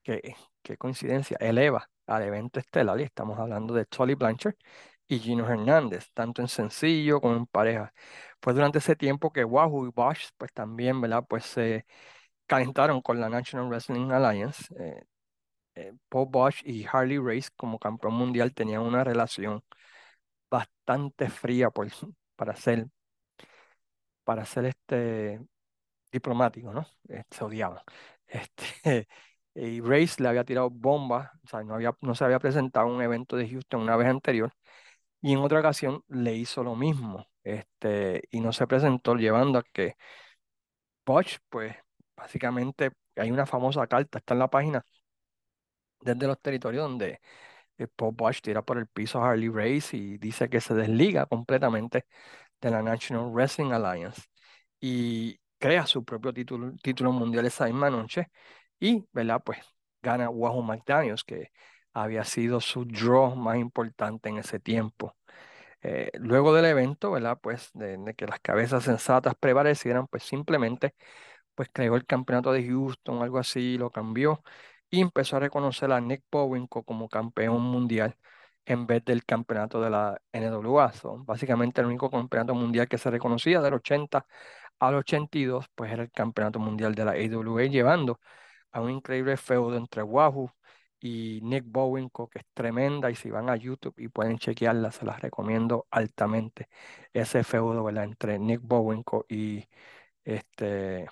que, qué coincidencia, eleva al evento estelar y estamos hablando de Tully Blanchard y Gino Hernández, tanto en sencillo como en pareja. Fue durante ese tiempo que Wahoo y Bosch, pues también, ¿verdad? Pues se calentaron con la National Wrestling Alliance. Eh, eh, Paul Bosch y Harley Race como campeón mundial tenían una relación bastante fría por, para ser, para ser este, diplomático, ¿no? Eh, se odiaban. Este, y Race le había tirado bombas, o sea, no había, no se había presentado en un evento de Houston una vez anterior, y en otra ocasión le hizo lo mismo, este, y no se presentó, llevando a que Bosch, pues, básicamente, hay una famosa carta, está en la página, desde los territorios donde eh, Paul Bosch tira por el piso a Harley Race y dice que se desliga completamente de la National Wrestling Alliance y crea su propio título, título mundial esa misma noche y, ¿verdad? Pues gana Wahoo McDaniels, que había sido su draw más importante en ese tiempo. Eh, luego del evento, ¿verdad? Pues de, que las cabezas sensatas prevalecieran, pues simplemente pues creó el campeonato de Houston, algo así, lo cambió y empezó a reconocer a Nick Bowinco como campeón mundial en vez del campeonato de la NWA. So, básicamente el único campeonato mundial que se reconocía del 80 al 82, pues era el campeonato mundial de la AWA, llevando a un increíble feudo entre Wahoo y Nick Bowinco, que es tremenda, y si van a YouTube y pueden chequearla, se las recomiendo altamente. Ese feudo, ¿verdad? Entre Nick Bowinco y este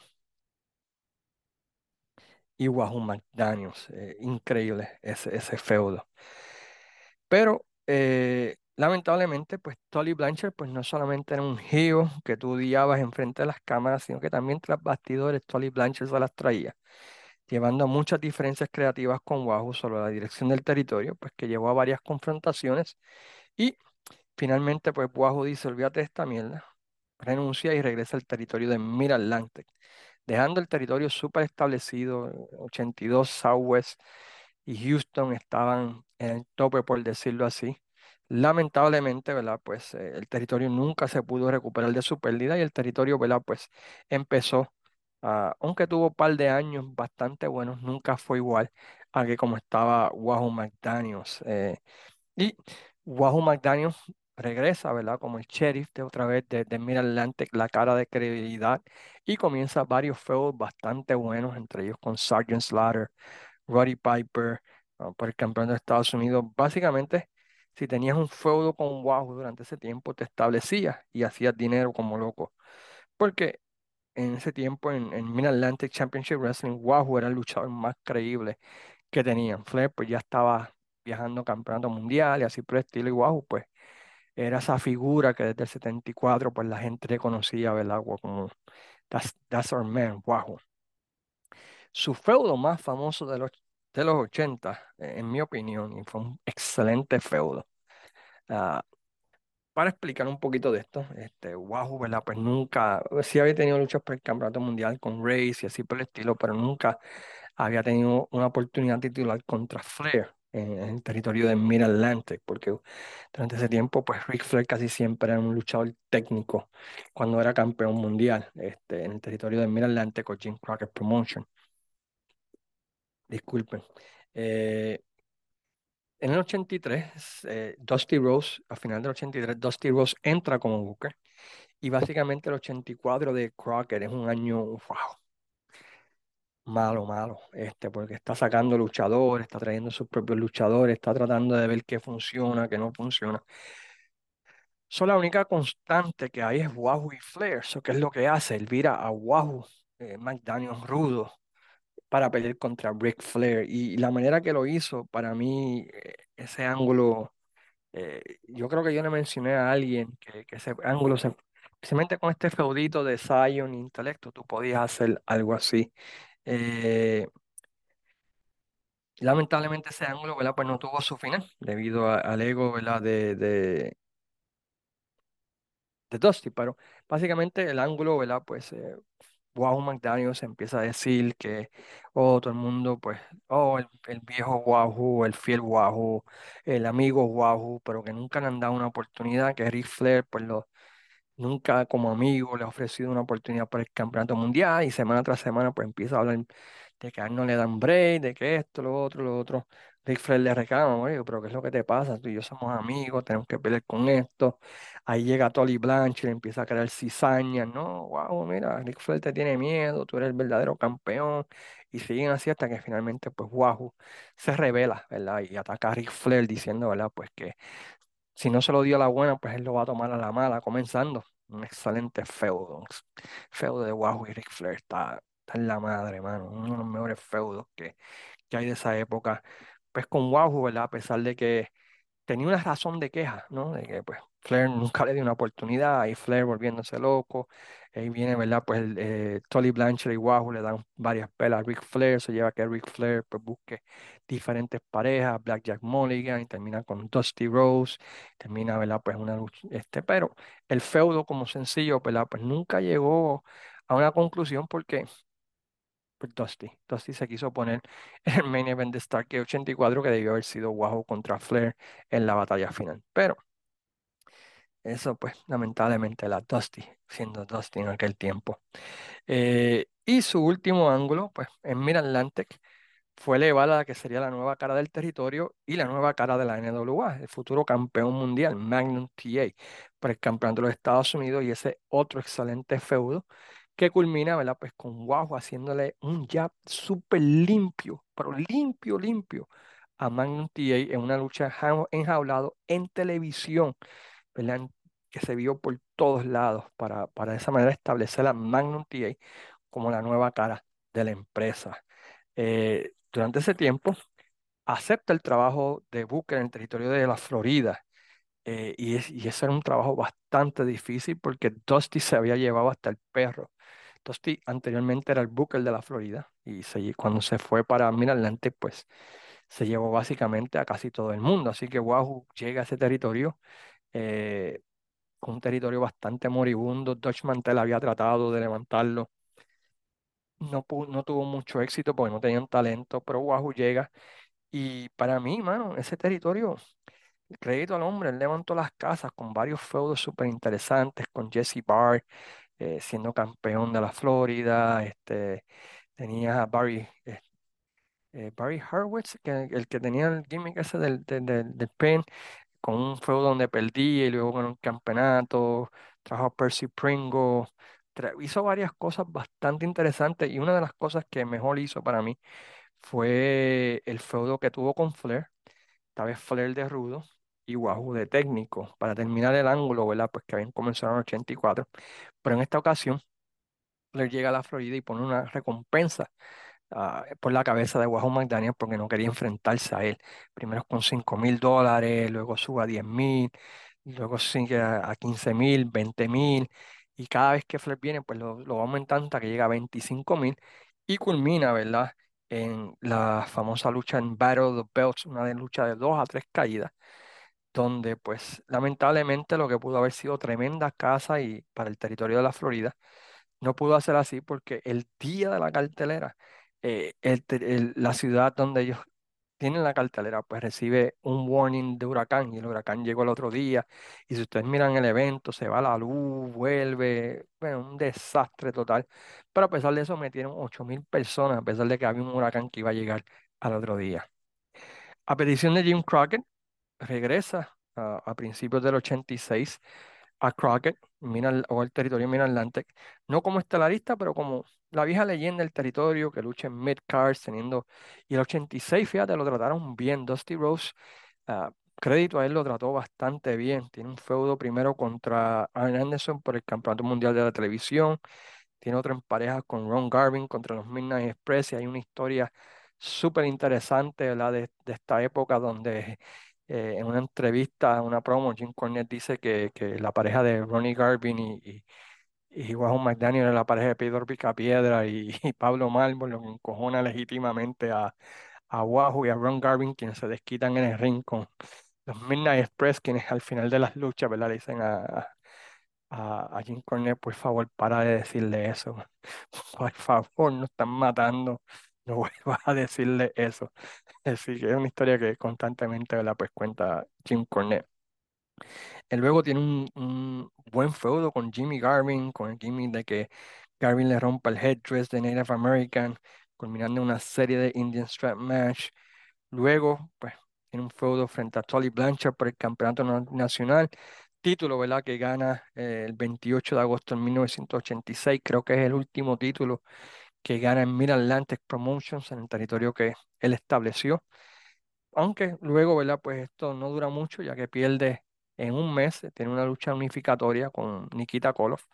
y Wahoo McDaniels. eh, increíble ese feudo. Pero eh, lamentablemente, pues Tully Blanchard, pues no solamente era un heel que tú odiabas enfrente de las cámaras, sino que también tras bastidores Tully Blanchard se las traía, llevando muchas diferencias creativas con Wahoo sobre la dirección del territorio, pues que llevó a varias confrontaciones. Y finalmente, pues Wahoo dice, olvídate de esta mierda, renuncia y regresa al territorio de Mid-Atlantic, dejando el territorio súper establecido, 82 Southwest y Houston estaban en el tope, por decirlo así. Lamentablemente, ¿verdad? Pues eh, el territorio nunca se pudo recuperar de su pérdida y el territorio, ¿verdad? Pues empezó, a- aunque tuvo un par de años bastante buenos, nunca fue igual a que como estaba Wahoo McDaniels. eh, y Wahoo McDaniels regresa, ¿verdad? Como el sheriff de otra vez de, de Mid-Atlantic, la cara de credibilidad, y comienza varios feudos bastante buenos, entre ellos con Sergeant Slaughter, Roddy Piper, ah, por el campeón de Estados Unidos. Básicamente, si tenías un feudo con Wahoo durante ese tiempo, te establecías y hacías dinero como loco. Porque en ese tiempo, en, en Mid-Atlantic Championship Wrestling, Wahoo era el luchador más creíble que tenían. Flair, pues ya estaba viajando campeonato mundial y así por el estilo, y Wahoo, pues era esa figura que desde el 74, pues la gente reconocía, ¿verdad? Como that's, that's our man, Wahoo. Su feudo más famoso de los, de los 80, eh, en mi opinión, y fue un excelente feudo. Ah, para explicar un poquito de esto, este, Wahoo, ¿verdad? Pues nunca, sí había tenido luchas por el campeonato mundial con Race y así por el estilo, pero nunca había tenido una oportunidad titular contra Flair en, el territorio de Mid-Atlantic, porque durante ese tiempo, pues Ric Flair casi siempre era un luchador técnico cuando era campeón mundial este, en el territorio de Mid-Atlantic con Jim Crockett Promotion. Disculpen. Eh, en el 83, eh, Dusty Rose, a final del 83, Dusty Rose entra como Booker. Y básicamente el 84 de Crockett es un año, wow, malo, malo, este, porque está sacando luchadores, está trayendo sus propios luchadores, está tratando de ver qué funciona, qué no funciona. Solo la única constante que hay es Wahoo y Flair. Eso que es lo que hace, él vira a Wahoo, eh, McDaniel rudo, para pelear contra Ric Flair. Y la manera que lo hizo, para mí, eh, ese ángulo, eh, yo creo que yo le mencioné a alguien que, ese ángulo, se, especialmente con este feudito de Zion Intelecto, tú podías hacer algo así. Eh, lamentablemente ese ángulo. Pues no tuvo su final debido al ego. De, de, de Dusty, pero básicamente el ángulo, ¿verdad? Pues eh, Wahoo McDaniels empieza a decir que, oh, todo el mundo, pues, oh, el, el viejo Wahoo, el fiel Wahoo, el amigo Wahoo, pero que nunca le han dado una oportunidad, que Ric Flair, pues, lo, nunca como amigo le ha ofrecido una oportunidad para el campeonato mundial y semana tras semana, pues, empieza a hablar de que a él no le dan break, de que esto, lo otro, lo otro. Ric Flair le reclama, oye, pero ¿qué es lo que te pasa? Tú y yo somos amigos, tenemos que pelear con esto. Ahí llega Tolly Blanchard, empieza a crear cizañas, ¿no? Wow, mira, Ric Flair te tiene miedo, tú eres el verdadero campeón. Y siguen así hasta que finalmente, pues, Wahoo se revela, ¿verdad? Y ataca a Ric Flair diciendo, ¿verdad? Pues que si no se lo dio a la buena, pues él lo va a tomar a la mala, comenzando. Un excelente feudo, feudo de Wahoo y Ric Flair, está, está en la madre, mano. Uno de los mejores feudos que, que hay de esa época. Pues con Wahoo, ¿verdad? A pesar de que tenía una razón de queja, ¿no? De que pues Flair nunca le dio una oportunidad y Flair volviéndose loco. Ahí viene, ¿verdad? Pues eh, Tully Blanchard y Wahoo le dan varias pelas a Ric Flair, se lleva a que Ric Flair pues busque diferentes parejas, Blackjack Mulligan y termina con Dusty Rose, termina, ¿verdad? Pues una lucha, este, pero el feudo como sencillo, ¿verdad? Pues nunca llegó a una conclusión porque pues Dusty. Dusty se quiso poner en el main event de Stargate 84 que debió haber sido Wahoo contra Flair en la batalla final. Pero eso pues lamentablemente la Dusty, siendo Dusty en aquel tiempo. Eh, y su último ángulo pues en Mid-Atlantic fue elevar a la que sería la nueva cara del territorio y la nueva cara de la NWA, el futuro campeón mundial, Magnum TA, por el campeonato de los Estados Unidos y ese otro excelente feudo que culmina, ¿verdad? Pues con Wahoo haciéndole un jab súper limpio, pero limpio, limpio, a Magnum TA en una lucha ja- enjaulado en televisión, Que se vio por todos lados para, para de esa manera establecer a Magnum TA como la nueva cara de la empresa. Eh, durante ese tiempo, acepta el trabajo de Booker en el territorio de la Florida eh, y, es- y ese era un trabajo bastante difícil porque Dusty se había llevado hasta el perro. Dusty anteriormente era el Booker de la Florida y cuando se fue para Mid-Atlantic, pues se llevó básicamente a casi todo el mundo. Así que Wahoo llega a ese territorio, eh, un territorio bastante moribundo. Dutch Mantel había tratado de levantarlo, no, no tuvo mucho éxito porque no tenían talento, pero Wahoo llega y para mí, mano, ese territorio, el crédito al hombre, él levantó las casas con varios feudos súper interesantes, con Jesse Barr eh, siendo campeón de la Florida, este, tenía a Barry, eh, eh, Barry Horowitz, que, el que tenía el gimmick ese del, del, del, pen, con un feudo donde perdía y luego ganó un campeonato, trajo a Percy Pringle, hizo varias cosas bastante interesantes y una de las cosas que mejor hizo para mí fue el feudo que tuvo con Flair, esta vez Flair de rudo y Wahoo de técnico, para terminar el ángulo, ¿verdad? Pues que habían comenzado en el 84, pero en esta ocasión Flair llega a la Florida y pone una recompensa ah, por la cabeza de Wahoo McDaniel porque no quería enfrentarse a él. Primero con cinco mil dólares, luego sube a diez mil, luego sigue a, a 15 mil, 20 mil, y cada vez que Flair viene, pues lo, lo va aumentando hasta que llega a 25 mil y culmina, ¿verdad? En la famosa lucha en Battle of the Belts, una de lucha de dos a tres caídas, donde pues lamentablemente lo que pudo haber sido tremenda casa y para el territorio de la Florida, no pudo hacer así porque el día de la cartelera, eh, la ciudad donde ellos tienen la cartelera, pues recibe un warning de huracán y el huracán llegó el otro día. Y si ustedes miran el evento, se va la luz, vuelve, bueno, un desastre total. Pero a pesar de eso, metieron ocho mil personas, a pesar de que había un huracán que iba a llegar al otro día. A petición de Jim Crockett, regresa a, principios del 86 a Crockett Mid- o el territorio Mid-Atlantic, no como estelarista, pero como la vieja leyenda del territorio que lucha en mid-cards, teniendo... Y el 86, fíjate, lo trataron bien. Dusty Rose, ah, crédito a él, lo trató bastante bien. Tiene un feudo primero contra Arn Anderson por el Campeonato Mundial de la Televisión. Tiene otro en pareja con Ron Garvin contra los Midnight Express. Y hay una historia súper interesante. De, de esta época donde eh, en una entrevista, una promo, Jim Cornette dice que, que la pareja de Ronnie Garvin y, y, y Wahoo McDaniel era la pareja de Pedro Picapiedra y, y Pablo Malvo, lo que encojona legítimamente a, a Wahoo y a Ron Garvin, quienes se desquitan en el ring con los Midnight Express, quienes al final de las luchas, ¿verdad? Le dicen a, a, a Jim Cornette, por favor, para de decirle eso. Por favor, nos están matando. No vuelvas a decirle eso. Así que es una historia que constantemente, ¿verdad? Pues cuenta Jim Cornette. Luego tiene un, buen feudo con Jimmy Garvin, con el gimmick de que Garvin le rompa el headdress de Native American, culminando una serie de Indian Strap Match. Luego, pues, tiene un feudo frente a Tully Blanchard por el Campeonato Na- Nacional. Título, ¿verdad? Que gana eh, el 28 de agosto de 1986. Creo que es el último título que gana en Mid-Atlantic Promotions, en el territorio que él estableció. Aunque luego, ¿verdad? Pues esto no dura mucho, ya que pierde en un mes, tiene una lucha unificatoria con Nikita Koloff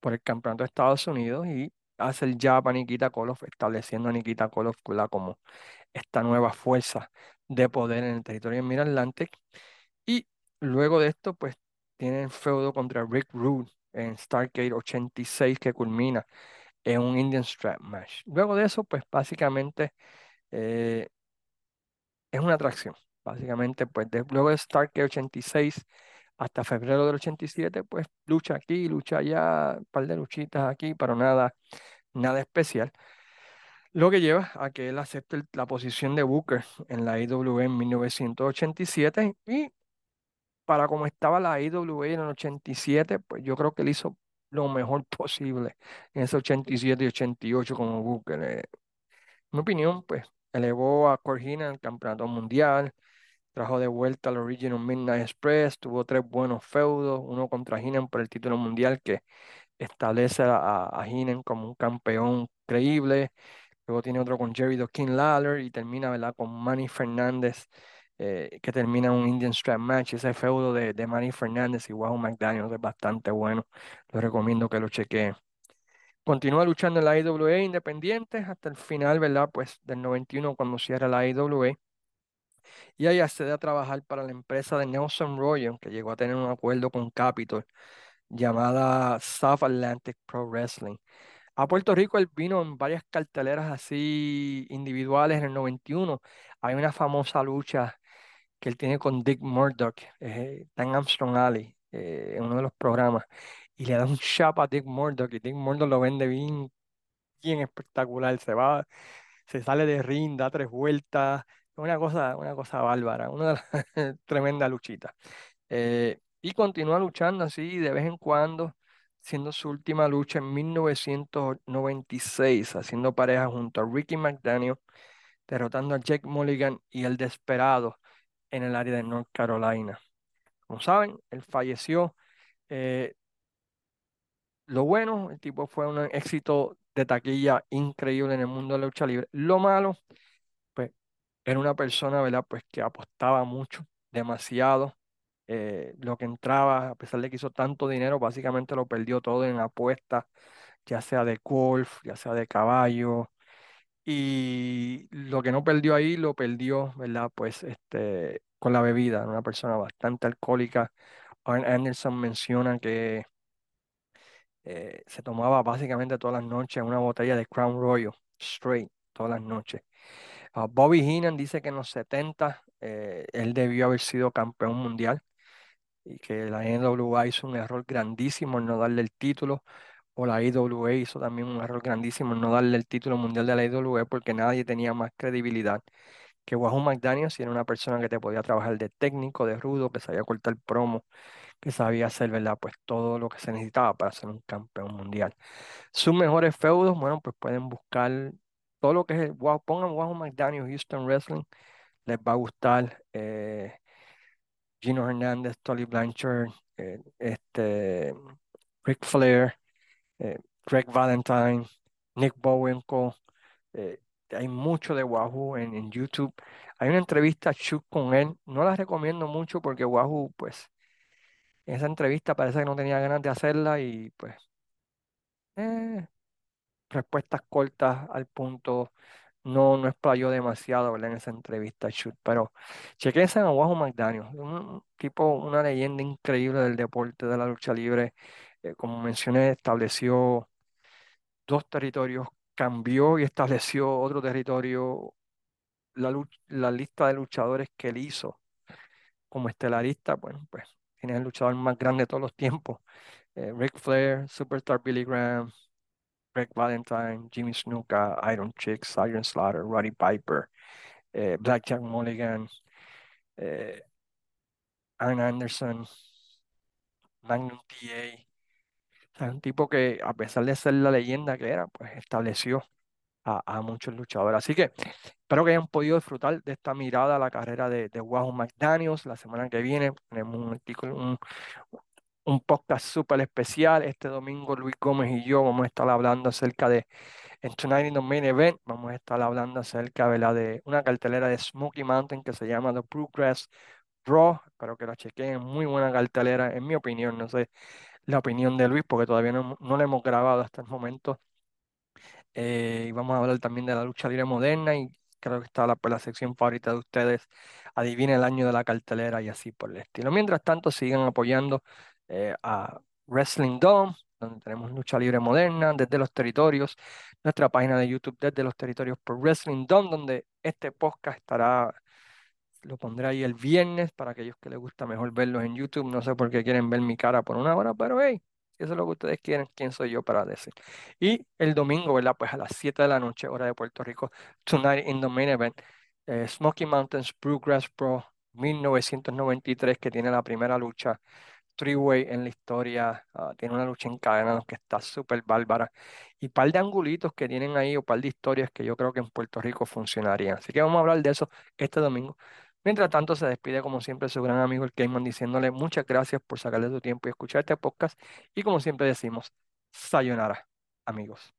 por el campeonato de Estados Unidos y hace el jab a Nikita Koloff, estableciendo a Nikita Koloff como esta nueva fuerza de poder en el territorio de Mid-Atlantic. Y luego de esto, pues tiene el feudo contra Rick Rude en Starcade 86 que culmina en un Indian Strap Match. Luego de eso, pues básicamente eh, es una atracción. Básicamente, pues de- luego de Starcade 86 hasta febrero del 87, pues lucha aquí, lucha allá, un par de luchitas aquí, pero nada, nada especial. Lo que lleva a que él acepte la posición de Booker en la IWA en 1987 y para como estaba la IWA en el 87, pues yo creo que él hizo lo mejor posible en ese 87 y 88 como Booker. En mi opinión, pues elevó a Corgina al campeonato mundial, trajo de vuelta al Original Midnight Express, tuvo tres buenos feudos, uno contra Heenan por el título mundial que establece a, a, como un campeón creíble. Luego tiene otro con Jerry The King Lawler y termina, ¿verdad? con Manny Fernández, eh, que termina un Indian Strap Match. Ese feudo de, de Manny Fernández y Wahoo McDaniel es bastante bueno. Lo recomiendo que lo chequeen. Continúa luchando en la IWA independiente hasta el final, ¿verdad? Pues del 91 cuando cierra la IWA. y ahí accede a trabajar para la empresa de Nelson Royan, que llegó a tener un acuerdo con Capitol, llamada South Atlantic Pro Wrestling. A Puerto Rico él vino en varias carteleras así individuales en el 91. Hay una famosa lucha que él tiene con Dick Murdoch, eh, Dan Armstrong Alley, eh, en uno de los programas, y le da un chapa a Dick Murdoch, y Dick Murdoch lo vende bien, bien espectacular, se va, se sale de ring, da tres vueltas, una cosa, una cosa bárbara, una tremenda luchita. Eh, y continúa luchando así de vez en cuando, siendo su última lucha en 1996, haciendo pareja junto a Ricky McDaniel, derrotando a Jake Mulligan y el Desperado en el área de North Carolina. Como saben, él falleció. Eh, lo bueno, el tipo fue un éxito de taquilla increíble en el mundo de la lucha libre. Lo malo, pues, era una persona, ¿verdad? Pues que apostaba mucho, demasiado. Eh, lo que entraba, a pesar de que hizo tanto dinero, básicamente lo perdió todo en apuestas, ya sea de golf, ya sea de caballo, y lo que no perdió ahí lo perdió, ¿verdad? Pues este, con la bebida, una persona bastante alcohólica. Arn Anderson menciona que eh, se tomaba básicamente todas las noches una botella de Crown Royal, straight, todas las noches. Ah, Bobby Heenan dice que en los 70 eh, él debió haber sido campeón mundial y que la NWA hizo un error grandísimo en no darle el título o la IWA hizo también un error grandísimo en no darle el título mundial de la IWA porque nadie tenía más credibilidad que Wahoo McDaniel si era una persona que te podía trabajar de técnico, de rudo, que sabía cortar promo, que sabía hacer, ¿verdad? Pues todo lo que se necesitaba para ser un campeón mundial. Sus mejores feudos, bueno, pues pueden buscar todo lo que es, wow, pongan Wahoo McDaniel Houston Wrestling, les va a gustar. Eh, Gino Hernández, Tolly Blanchard, eh, este, Rick Flair, eh, Greg Valentine, Nick Bowenko. Eh, hay mucho de Wahoo en, YouTube. Hay una entrevista shoot con él. No la recomiendo mucho porque Wahoo, pues, en esa entrevista parece que no tenía ganas de hacerla y pues, respuestas cortas al punto. No, no explayó demasiado. En esa entrevista shoot. Pero chequense a Wahoo McDaniel. Un tipo, una leyenda increíble del deporte de la lucha libre. Como mencioné, estableció dos territorios, cambió y estableció otro territorio. La, la lista de luchadores que él hizo como estelarista, bueno, pues tiene el luchador más grande de todos los tiempos. Eh, Ric Flair, Superstar Billy Graham, Greg Valentine, Jimmy Snuka, Iron Chicks, Iron Slaughter, Roddy Piper, eh, Blackjack Mulligan, eh, Arn Anderson, Magnum TA, un tipo que, a pesar de ser la leyenda que era, pues estableció a, muchos luchadores. Así que espero que hayan podido disfrutar de esta mirada a la carrera de, de Wahoo McDaniels. La semana que viene tenemos un artículo, un, un podcast súper especial. Este domingo Luis Gómez y yo vamos a estar hablando acerca de en Tonight in the Main Event. Vamos a estar hablando acerca de, de una cartelera de Smoky Mountain que se llama The Progress Draw. Espero que la chequen. Muy buena cartelera, en mi opinión. No sé la opinión de Luis, porque todavía no, no la hemos grabado hasta el momento. Eh, y vamos a hablar también de la lucha libre moderna y creo que está la, pues, sección favorita de ustedes. Adivinen el año de la cartelera y así por el estilo. Mientras tanto, sigan apoyando eh, a Wrestling Dome, donde tenemos lucha libre moderna desde los territorios. Nuestra página de YouTube desde los territorios por Wrestling Dome, donde este podcast estará lo pondré ahí el viernes para aquellos que les gusta mejor verlos en YouTube. No sé por qué quieren ver mi cara por una hora, pero hey, eso es lo que ustedes quieren, ¿quién soy yo para decir? Y el domingo, ¿verdad? Pues a las 7 de la noche, hora de Puerto Rico, Tonight in the Main Event, eh, Smoky Mountains Bluegrass Pro 1993, que tiene la primera lucha three-way en la historia. Ah, tiene una lucha encadenada que está súper bárbara. Y par de angulitos que tienen ahí, o par de historias que yo creo que en Puerto Rico funcionarían. Así que vamos a hablar de eso este domingo. Mientras tanto, se despide como siempre su gran amigo el Cayman diciéndole muchas gracias por sacarle tu tiempo y escuchar este podcast. Y como siempre decimos, sayonara, amigos.